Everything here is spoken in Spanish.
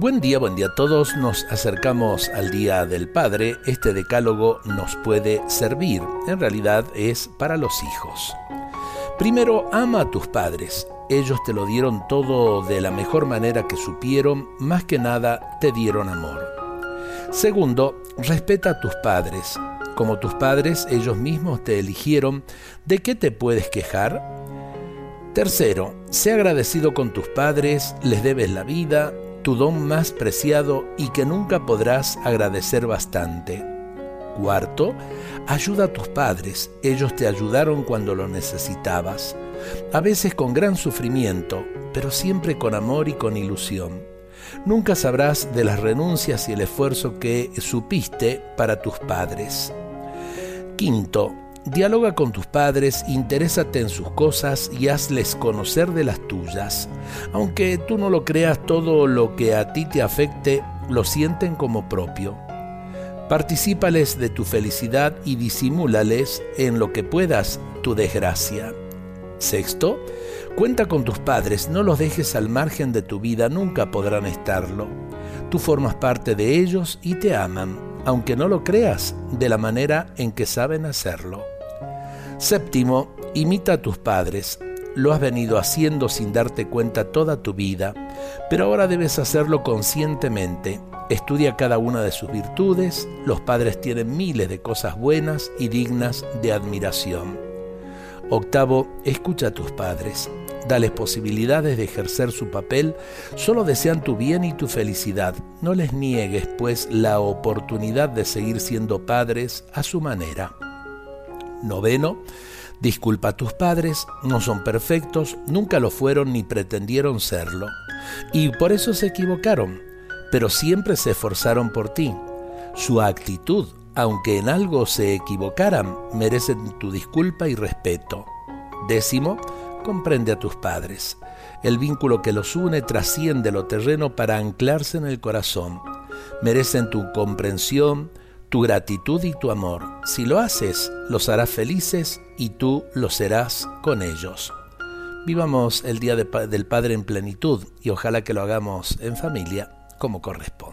Buen día, buen día a todos. Nos acercamos al Día del Padre. Este decálogo nos puede servir. En realidad es para los hijos. Primero, ama a tus padres. Ellos te lo dieron todo de la mejor manera que supieron, más que nada te dieron amor. Segundo, respeta a tus padres. Como tus padres, ellos mismos te eligieron, ¿de qué te puedes quejar? Tercero, sé agradecido con tus padres, les debes la vida, tu don más preciado y que nunca podrás agradecer bastante. Cuarto, ayuda a tus padres, ellos te ayudaron cuando lo necesitabas, a veces con gran sufrimiento, pero siempre con amor y con ilusión. Nunca sabrás de las renuncias y el esfuerzo que supiste para tus padres. Quinto, Dialoga con tus padres, interésate en sus cosas y hazles conocer de las tuyas. Aunque tú no lo creas, todo lo que a ti te afecte lo sienten como propio. Particípales de tu felicidad y disimúlales en lo que puedas tu desgracia. Sexto, cuenta con tus padres, no los dejes al margen de tu vida, nunca podrán estarlo. Tú formas parte de ellos y te aman, aunque no lo creas, de la manera en que saben hacerlo. Séptimo, imita a tus padres. Lo has venido haciendo sin darte cuenta toda tu vida, pero ahora debes hacerlo conscientemente. Estudia cada una de sus virtudes, los padres tienen miles de cosas buenas y dignas de admiración. Octavo, escucha a tus padres, dales posibilidades de ejercer su papel, solo desean tu bien y tu felicidad. No les niegues, pues, la oportunidad de seguir siendo padres a su manera. Noveno, disculpa a tus padres, no son perfectos, nunca lo fueron ni pretendieron serlo. Y por eso se equivocaron, pero siempre se esforzaron por ti. Su actitud, aunque en algo se equivocaran, merecen tu disculpa y respeto. Décimo, comprende a tus padres. El vínculo que los une trasciende lo terreno para anclarse en el corazón. Merecen tu comprensión, tu gratitud y tu amor. Si lo haces, los harás felices y tú lo serás con ellos. Vivamos el Día del Padre en plenitud y ojalá que lo hagamos en familia como corresponde.